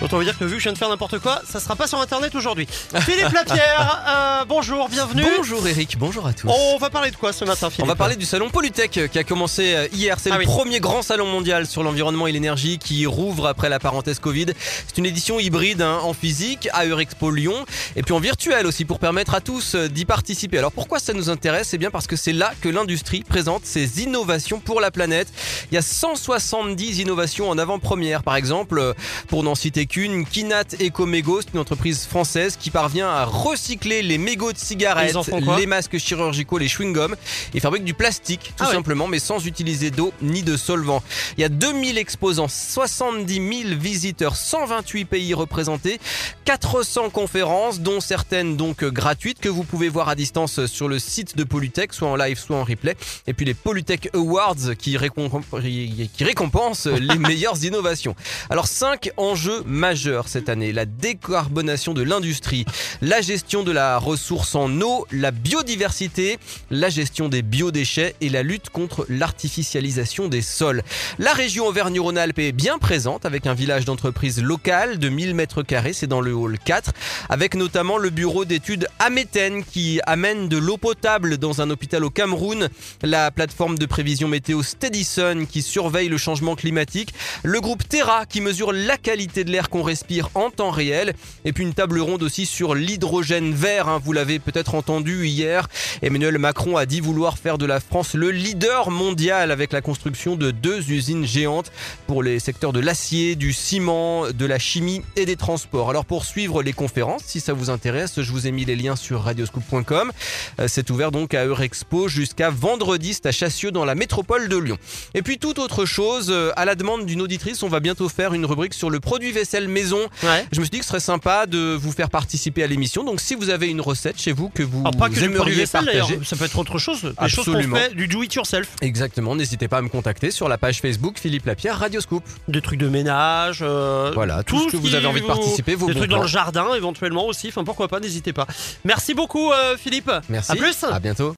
Autant vous dire que vu que je viens de faire n'importe quoi, ça sera pas sur internet aujourd'hui. Philippe Lapierre, euh, bonjour, bienvenue. Bonjour Eric, bonjour à tous. On va parler de quoi ce matin, Philippe On va parler du salon Polytech euh, qui a commencé euh, hier. C'est Ah le oui. premier grand salon mondial sur l'environnement et l'énergie qui rouvre après la parenthèse Covid. C'est une édition hybride hein, en physique à Eurexpo Lyon et puis en virtuel aussi pour permettre à tous d'y participer. Alors pourquoi ça nous intéresse? C'est bien parce que c'est là que l'industrie présente ses innovations pour la planète. Il y a 170 innovations en avant-première. Par exemple, pour n'en citer qu'une, Kinat Ecomego, c'est une entreprise française qui parvient à recycler les mégots de cigarettes, les masques chirurgicaux, les chewing-gums et fabrique du plastique tout Ah ouais. simplement mais sans utiliser d'eau ni de solvant. Il y a 2000 exposants, 70 000 visiteurs, 128 pays représentés, 400 conférences dont certaines donc gratuites que vous pouvez voir à distance sur le site de Polytech, soit en live soit en replay et puis les Polytech Awards qui, récom- qui récompensent les meilleures innovations. Alors 5 enjeux majeurs cette année, la décarbonation de l'industrie, la gestion de la ressource en eau, la biodiversité, la gestion des biodéchets et la lutte contre l'artificialisation des sols. La région Auvergne-Rhône-Alpes est bien présente avec un village d'entreprise locale de 1000 mètres carrés, c'est dans le hall 4, avec notamment le bureau d'études Améten qui amène de l'eau potable dans un hôpital au Cameroun, la plateforme de prévision météo Steadison qui surveille le changement climatique, le groupe Terra qui mesure la qualité de l'air qu'on respire en temps réel, et puis une table ronde aussi sur l'hydrogène vert, hein, vous l'avez peut-être entendu hier, Emmanuel Macron a dit vouloir faire de la France le leader mondial avec la construction de deux usines géantes pour les secteurs de l'acier, du ciment, de la chimie et des transports. Alors pour suivre les conférences, si ça vous intéresse, je vous ai mis les liens sur radioscoop.com. Euh, C'est ouvert donc à Eurexpo jusqu'à vendredi, c'est à Chassieux dans la métropole de Lyon. Et puis toute autre chose, euh, à la demande d'une auditrice, on va bientôt faire une rubrique sur le produit vaisselle maison. Ouais. Je me suis dit que ce serait sympa de vous faire participer à l'émission. Donc si vous avez une recette chez vous que vous Alors pas que aimeriez partager, ça peut être autre chose. Des choses qu'on Absolument. fait, du do it yourself. Exactement, n'hésitez pas à me contacter sur la page Facebook Philippe Lapierre Radio Scoop. Des trucs de ménage. euh, Voilà, tout, ce que vous avez envie de participer, vos Des trucs dans le jardin éventuellement aussi. Enfin pourquoi pas, n'hésitez pas. Merci beaucoup euh, Philippe. Merci. À plus. À bientôt.